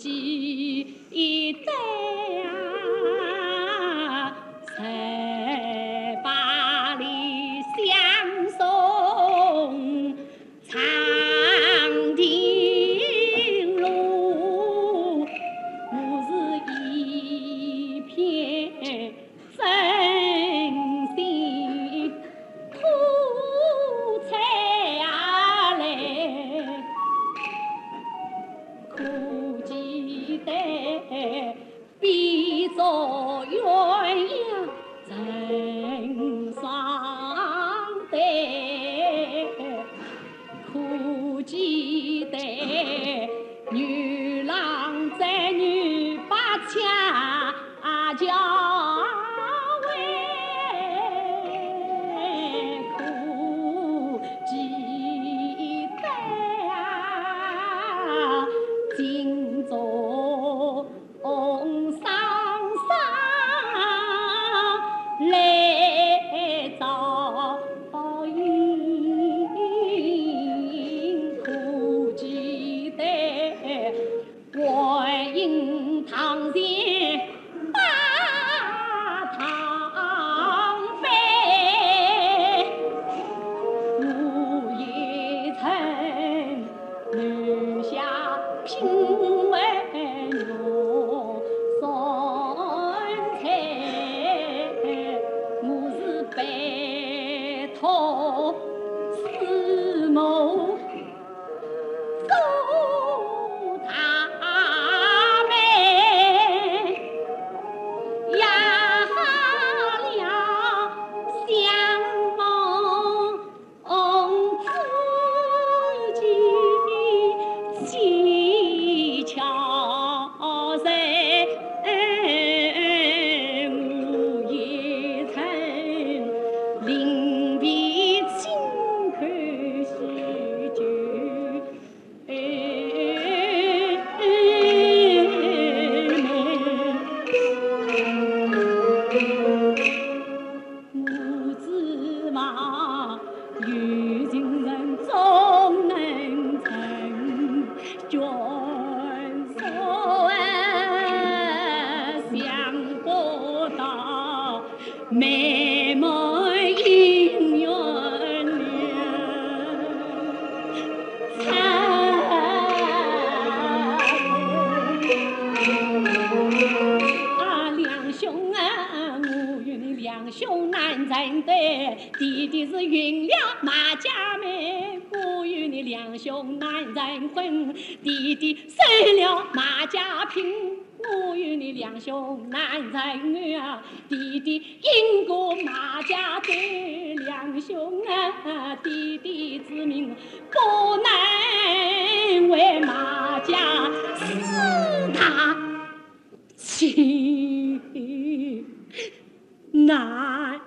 几载啊，十八里相送长亭路，我是一片真心苦差啊来，苦。对比作鸳鸯成双对苦记得女郎织女把鹊叫 Oh. 妹妹姻缘啊，两兄啊，我与你两兄难认得，弟弟是云了马家妹，我与你两兄难认分，弟弟收了马家聘。我与你两兄难认啊，弟弟因过马家对，两兄啊，弟弟之命不能为马家死大亲难。